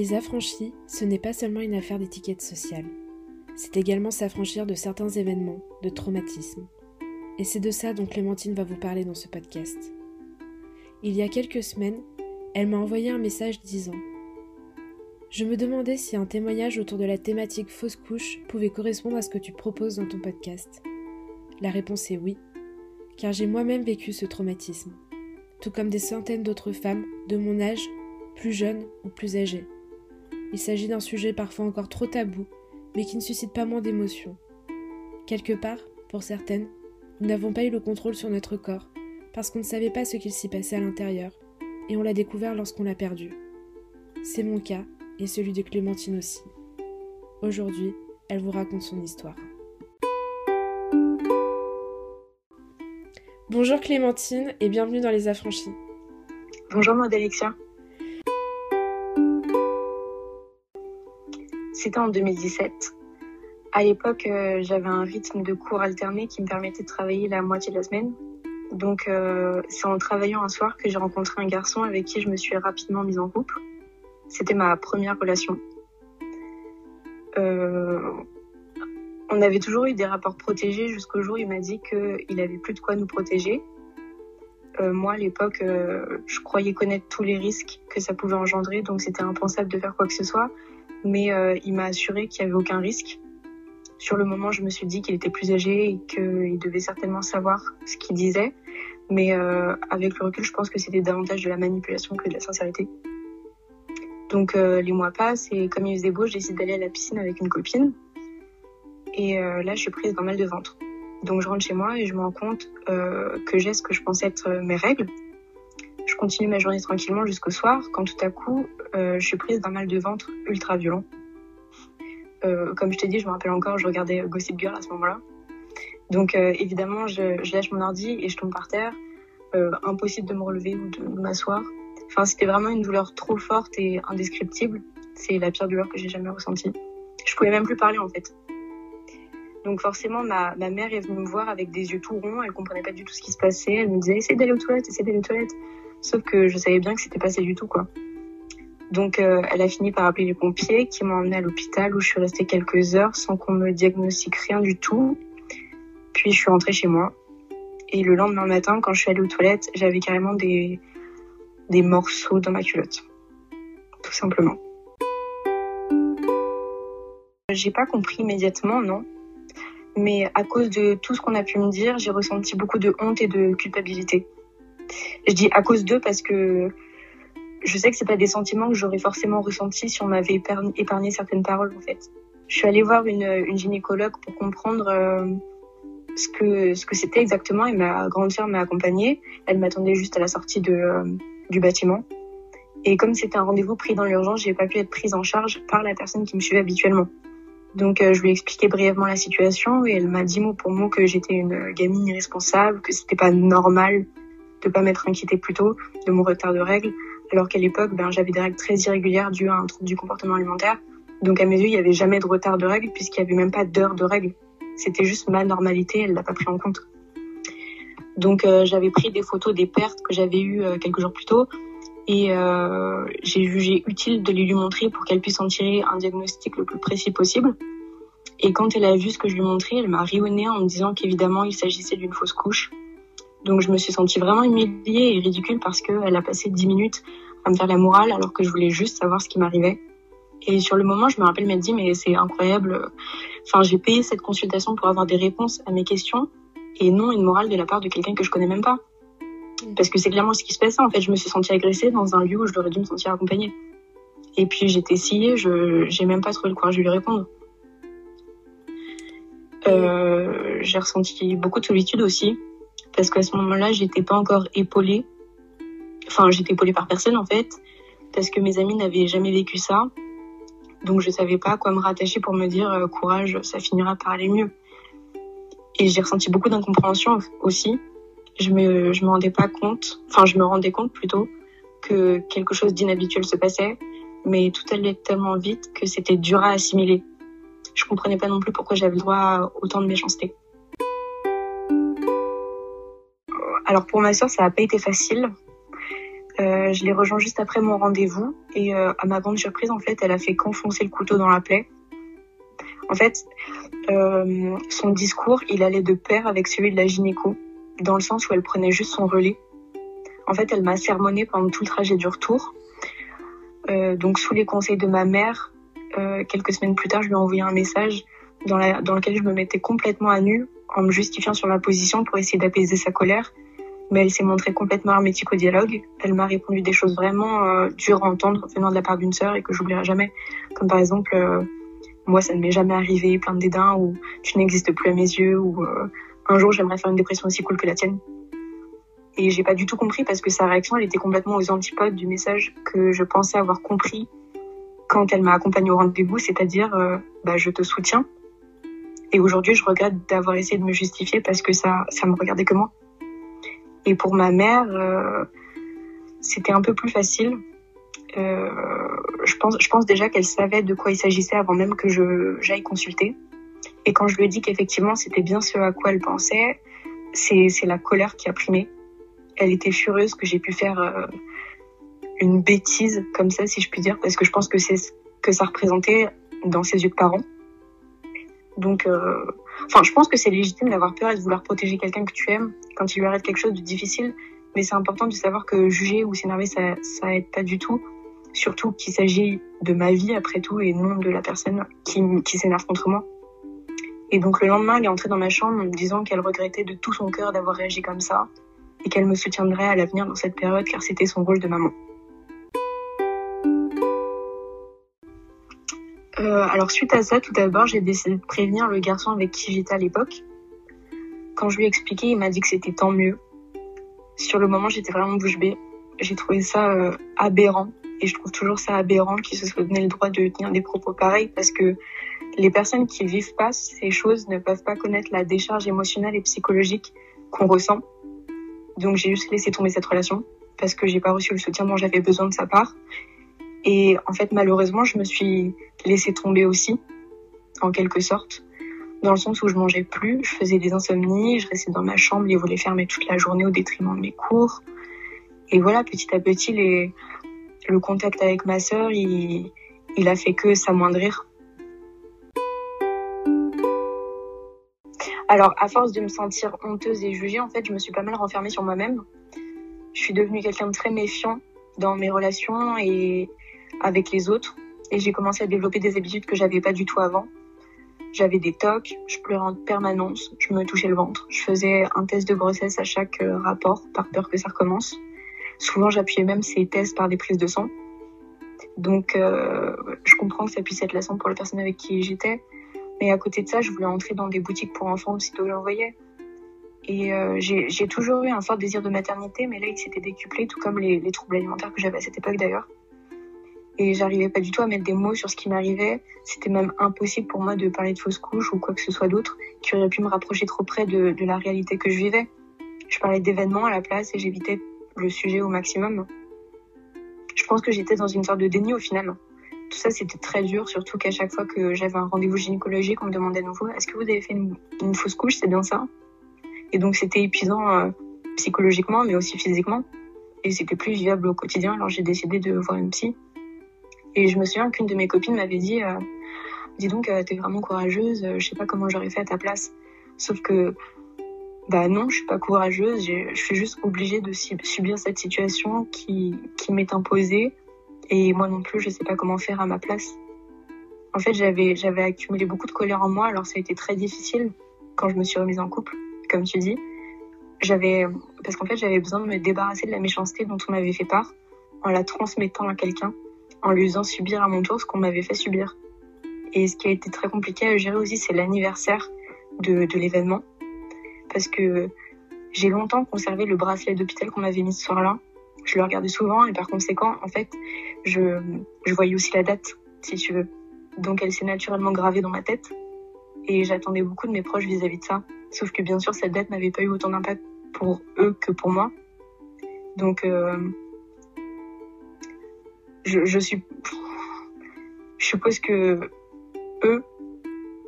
Les affranchis, ce n'est pas seulement une affaire d'étiquette sociale. C'est également s'affranchir de certains événements, de traumatismes. Et c'est de ça dont Clémentine va vous parler dans ce podcast. Il y a quelques semaines, elle m'a envoyé un message disant Je me demandais si un témoignage autour de la thématique fausse couche pouvait correspondre à ce que tu proposes dans ton podcast. La réponse est oui, car j'ai moi-même vécu ce traumatisme, tout comme des centaines d'autres femmes de mon âge, plus jeunes ou plus âgées. Il s'agit d'un sujet parfois encore trop tabou, mais qui ne suscite pas moins d'émotions. Quelque part, pour certaines, nous n'avons pas eu le contrôle sur notre corps, parce qu'on ne savait pas ce qu'il s'y passait à l'intérieur, et on l'a découvert lorsqu'on l'a perdu. C'est mon cas, et celui de Clémentine aussi. Aujourd'hui, elle vous raconte son histoire. Bonjour Clémentine et bienvenue dans Les Affranchis. Bonjour Maud Alexia. C'était en 2017. À l'époque, euh, j'avais un rythme de cours alterné qui me permettait de travailler la moitié de la semaine. Donc, euh, c'est en travaillant un soir que j'ai rencontré un garçon avec qui je me suis rapidement mise en couple. C'était ma première relation. Euh, on avait toujours eu des rapports protégés jusqu'au jour où il m'a dit qu'il avait plus de quoi nous protéger. moi, à l'époque, je croyais connaître tous les risques que ça pouvait engendrer, donc c'était impensable de faire quoi que ce soit mais euh, il m'a assuré qu'il n'y avait aucun risque. Sur le moment, je me suis dit qu'il était plus âgé et qu'il devait certainement savoir ce qu'il disait, mais euh, avec le recul, je pense que c'était davantage de la manipulation que de la sincérité. Donc euh, les mois passent et comme il faisait beau, j'ai décidé d'aller à la piscine avec une copine. Et là, je suis prise d'un mal de ventre. Donc je rentre chez moi et je me rends compte que j'ai ce que je pensais être mes règles, je continue ma journée tranquillement jusqu'au soir quand tout à coup, euh, je suis prise d'un mal de ventre ultra violent. Euh, comme je t'ai dit, je me rappelle encore, je regardais Gossip Girl à ce moment-là. Donc euh, évidemment, je, lâche mon ordi et je tombe par terre. impossible de me relever ou de, m'asseoir. Enfin, c'était vraiment une douleur trop forte et indescriptible. C'est la pire douleur que j'ai jamais ressentie. Je pouvais même plus parler en fait. Donc forcément, ma, mère est venue me voir avec des yeux tout ronds. Elle comprenait pas du tout ce qui se passait. Elle me disait essaye d'aller aux toilettes, essaye d'aller aux toilettes. Sauf que je savais bien que c'était passé du tout, quoi. Donc, euh, elle a fini par appeler les pompiers qui m'ont emmené à l'hôpital où je suis restée quelques heures sans qu'on me diagnostique rien du tout. Puis, je suis rentrée chez moi. Et le lendemain matin, quand je suis allée aux toilettes, j'avais carrément des, des morceaux dans ma culotte. Tout simplement. J'ai pas compris immédiatement, non. Mais à cause de tout ce qu'on a pu me dire, j'ai ressenti beaucoup de honte et de culpabilité. Je dis à cause d'eux parce que je sais que c'est pas des sentiments que j'aurais forcément ressentis si on m'avait épargné, certaines paroles en fait. Je suis allée voir une, gynécologue pour comprendre euh, ce que c'était exactement et ma grande sœur m'a accompagnée. Elle m'attendait juste à la sortie euh, du bâtiment. Et comme c'était un rendez-vous pris dans l'urgence, j'ai pas pu être prise en charge par la personne qui me suivait habituellement. Donc euh, je lui ai expliqué brièvement la situation et elle m'a dit mot pour mot que j'étais une gamine irresponsable, que c'était pas normal de pas m'être inquiétée plus tôt de mon retard de règles, alors qu'à l'époque, ben, j'avais des règles très irrégulières dues à un trouble du comportement alimentaire. Donc à mes yeux, il n'y avait jamais de retard de règles puisqu'il n'y avait même pas d'heure de règles. C'était juste ma normalité, elle l'a pas pris en compte. Donc euh, j'avais pris des photos des pertes que j'avais eues euh, quelques jours plus tôt et euh, j'ai jugé utile de les lui montrer pour qu'elle puisse en tirer un diagnostic le plus précis possible. Et quand elle a vu ce que je lui montrais, elle m'a rionné en me disant qu'évidemment il s'agissait d'une fausse couche donc je me suis sentie vraiment humiliée et ridicule parce qu'elle a passé dix minutes à me faire la morale alors que je voulais juste savoir ce qui m'arrivait. Et sur le moment, je me rappelle m'être dit, mais c'est incroyable. Enfin, j'ai payé cette consultation pour avoir des réponses à mes questions et non une morale de la part de quelqu'un que je connais même pas. Parce que c'est clairement ce qui se passait. En fait, je me suis sentie agressée dans un lieu où je devrais dû me sentir accompagnée. Et puis j'étais sciée, je j'ai même pas trouvé le courage de lui répondre. Euh, j'ai ressenti beaucoup de solitude aussi parce qu'à ce moment-là, j'étais pas encore épaulée. Enfin, j'étais épaulée par personne en fait, parce que mes amis n'avaient jamais vécu ça. Donc je savais pas à quoi me rattacher pour me dire euh, courage, ça finira par aller mieux. Et j'ai ressenti beaucoup d'incompréhension aussi. Je me je me rendais pas compte, enfin je me rendais compte plutôt que quelque chose d'inhabituel se passait, mais tout allait tellement vite que c'était dur à assimiler. Je comprenais pas non plus pourquoi j'avais le droit à autant de méchanceté. Alors pour ma soeur, ça n'a pas été facile. Euh, je l'ai rejoint juste après mon rendez-vous et euh, à ma grande surprise, en fait, elle a fait qu'enfoncer le couteau dans la plaie. En fait, euh, son discours, il allait de pair avec celui de la gynéco, dans le sens où elle prenait juste son relais. En fait, elle m'a sermonné pendant tout le trajet du retour. Donc, sous les conseils de ma mère, quelques semaines plus tard, je lui ai envoyé un message dans, dans lequel je me mettais complètement à nu en me justifiant sur ma position pour essayer d'apaiser sa colère mais elle s'est montrée complètement hermétique au dialogue. Elle m'a répondu des choses vraiment euh, dures à entendre venant de la part d'une sœur et que j'oublierai jamais. Comme par exemple, euh, moi ça ne m'est jamais arrivé, plein de dédain, ou tu n'existes plus à mes yeux, ou euh, un jour j'aimerais faire une dépression aussi cool que la tienne. Et j'ai pas du tout compris parce que sa réaction elle était complètement aux antipodes du message que je pensais avoir compris quand elle m'a accompagnée au rendez-vous, c'est-à-dire bah, je te soutiens. Et aujourd'hui je regrette d'avoir essayé de me justifier parce que ça ça me regardait que moi. Et pour ma mère, euh, c'était un peu plus facile. Euh, je pense, je pense déjà qu'elle savait de quoi il s'agissait avant même que j'aille consulter. Et quand je lui ai dit qu'effectivement c'était bien ce à quoi elle pensait, c'est c'est la colère qui a primé. Elle était furieuse que j'ai pu faire euh, une bêtise comme ça, si je puis dire, parce que je pense que c'est ce que ça représentait dans ses yeux de parents. Donc, euh, enfin, je pense que c'est légitime d'avoir peur et de vouloir protéger quelqu'un que tu aimes quand il lui arrive quelque chose de difficile. Mais c'est important de savoir que juger ou s'énerver, ça, ça aide pas du tout. Surtout qu'il s'agit de ma vie après tout et non de la personne qui, qui s'énerve contre moi. Et donc le lendemain, elle est entrée dans ma chambre en disant qu'elle regrettait de tout son cœur d'avoir réagi comme ça et qu'elle me soutiendrait à l'avenir dans cette période car c'était son rôle de maman. Euh, alors suite à ça, tout d'abord, j'ai décidé de prévenir le garçon avec qui j'étais à l'époque. Quand je lui ai expliqué, il m'a dit que c'était tant mieux. Sur le moment, j'étais vraiment bouche bée. J'ai trouvé ça euh, aberrant et je trouve toujours ça aberrant qu'il se soit donné le droit de tenir des propos pareils parce que les personnes qui vivent pas ces choses ne peuvent pas connaître la décharge émotionnelle et psychologique qu'on ressent. Donc j'ai juste laissé tomber cette relation parce que j'ai pas reçu le soutien dont j'avais besoin de sa part et en fait, malheureusement, je me suis laissée tomber aussi, en quelque sorte, dans le sens où je mangeais plus, je faisais des insomnies, je restais dans ma chambre, les volets fermés toute la journée au détriment de mes cours. Et voilà, petit à petit, le contact avec ma sœur, il... il a fait que s'amoindrir. Alors, à force de me sentir honteuse et jugée, en fait, je me suis pas mal renfermée sur moi-même. Je suis devenue quelqu'un de très méfiant dans mes relations et avec les autres et j'ai commencé à développer des habitudes que j'avais pas du tout avant. J'avais des tocs, je pleurais en permanence, je me touchais le ventre, je faisais un test de grossesse à chaque euh, rapport par peur que ça recommence. Souvent, j'appuyais même ces tests par des prises de sang. Donc, euh, je comprends que ça puisse être lassant pour la personne avec qui j'étais. Mais à côté de ça, je voulais entrer dans des boutiques pour enfants aussitôt que j'en voyais. Et euh, j'ai toujours eu un fort désir de maternité, mais là, il s'était décuplé, tout comme les, les troubles alimentaires que j'avais à cette époque d'ailleurs et j'arrivais pas du tout à mettre des mots sur ce qui m'arrivait. C'était même impossible pour moi de parler de fausse couche ou quoi que ce soit d'autre qui aurait pu me rapprocher trop près de, la réalité que je vivais. Je parlais d'événements à la place et j'évitais le sujet au maximum. Je pense que j'étais dans une sorte de déni au final. Tout ça, c'était très dur, surtout qu'à chaque fois que j'avais un rendez-vous gynécologique, on me demandait à nouveau est-ce que vous avez fait une, fausse couche? C'est bien ça? Et donc, c'était épuisant euh, psychologiquement, mais aussi physiquement. Et c'était plus vivable au quotidien, alors j'ai décidé de voir une psy. Et je me souviens qu'une de mes copines m'avait dit, euh, dis donc, euh, t'es vraiment courageuse, euh, je sais pas comment j'aurais fait à ta place. Sauf que, bah non, je suis pas courageuse, je suis juste obligée de subir cette situation qui, m'est imposée. Et moi non plus, je sais pas comment faire à ma place. En fait, j'avais, accumulé beaucoup de colère en moi, alors ça a été très difficile quand je me suis remise en couple, comme tu dis. Parce qu'en fait, j'avais besoin de me débarrasser de la méchanceté dont on m'avait fait part en la transmettant à quelqu'un en lui faisant subir à mon tour ce qu'on m'avait fait subir. Et ce qui a été très compliqué à gérer aussi, c'est l'anniversaire de, de l'événement. Parce que j'ai longtemps conservé le bracelet d'hôpital qu'on m'avait mis ce soir-là. Je le regardais souvent et par conséquent, en fait, je, je voyais aussi la date, si tu veux. Donc elle s'est naturellement gravée dans ma tête. Et j'attendais beaucoup de mes proches vis-à-vis de ça. Sauf que bien sûr, cette date n'avait pas eu autant d'impact pour eux que pour moi. Donc, euh, je, suis, je suppose que eux,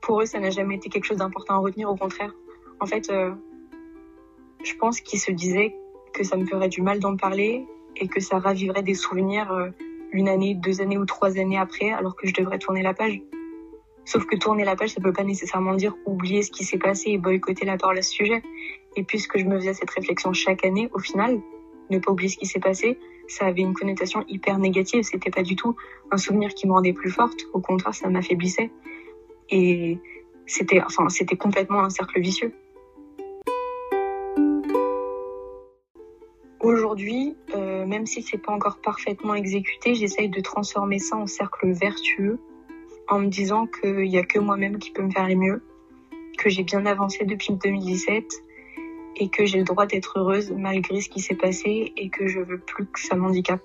pour eux, ça n'a jamais été quelque chose d'important à retenir. Au contraire, en fait, euh, je pense qu'ils se disaient que ça me ferait du mal d'en parler et que ça raviverait des souvenirs euh, une année, deux années ou trois années après, alors que je devrais tourner la page. Sauf que tourner la page, ça peut pas nécessairement dire oublier ce qui s'est passé et boycotter la parole à ce sujet. Et puisque je me faisais cette réflexion chaque année, au final, ne pas oublier ce qui s'est passé, ça avait une connotation hyper négative. C'était pas du tout un souvenir qui me rendait plus forte. Au contraire, ça m'affaiblissait. Et c'était, enfin, c'était complètement un cercle vicieux. Aujourd'hui, euh, même si c'est pas encore parfaitement exécuté, j'essaye de transformer ça en cercle vertueux en me disant qu'il y a que moi-même qui peut me faire les mieux, que j'ai bien avancé depuis 2017 et que j'ai le droit d'être heureuse malgré ce qui s'est passé et que je veux plus que ça m'handicape.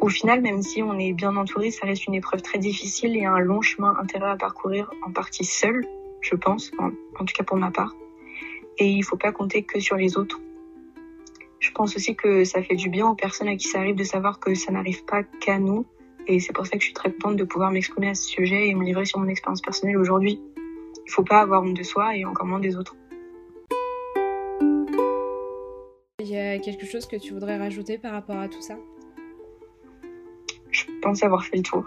Au final, même si on est bien entouré, ça reste une épreuve très difficile et un long chemin intérieur à parcourir en partie seul, je pense, en, tout cas pour ma part. Et il faut pas compter que sur les autres. Je pense aussi que ça fait du bien aux personnes à qui ça arrive de savoir que ça n'arrive pas qu'à nous. Et c'est pour ça que je suis très contente de pouvoir m'exprimer à ce sujet et me livrer sur mon expérience personnelle aujourd'hui. Il faut pas avoir honte de soi et encore moins des autres. Y a quelque chose que tu voudrais rajouter par rapport à tout ça? Je pense avoir fait le tour.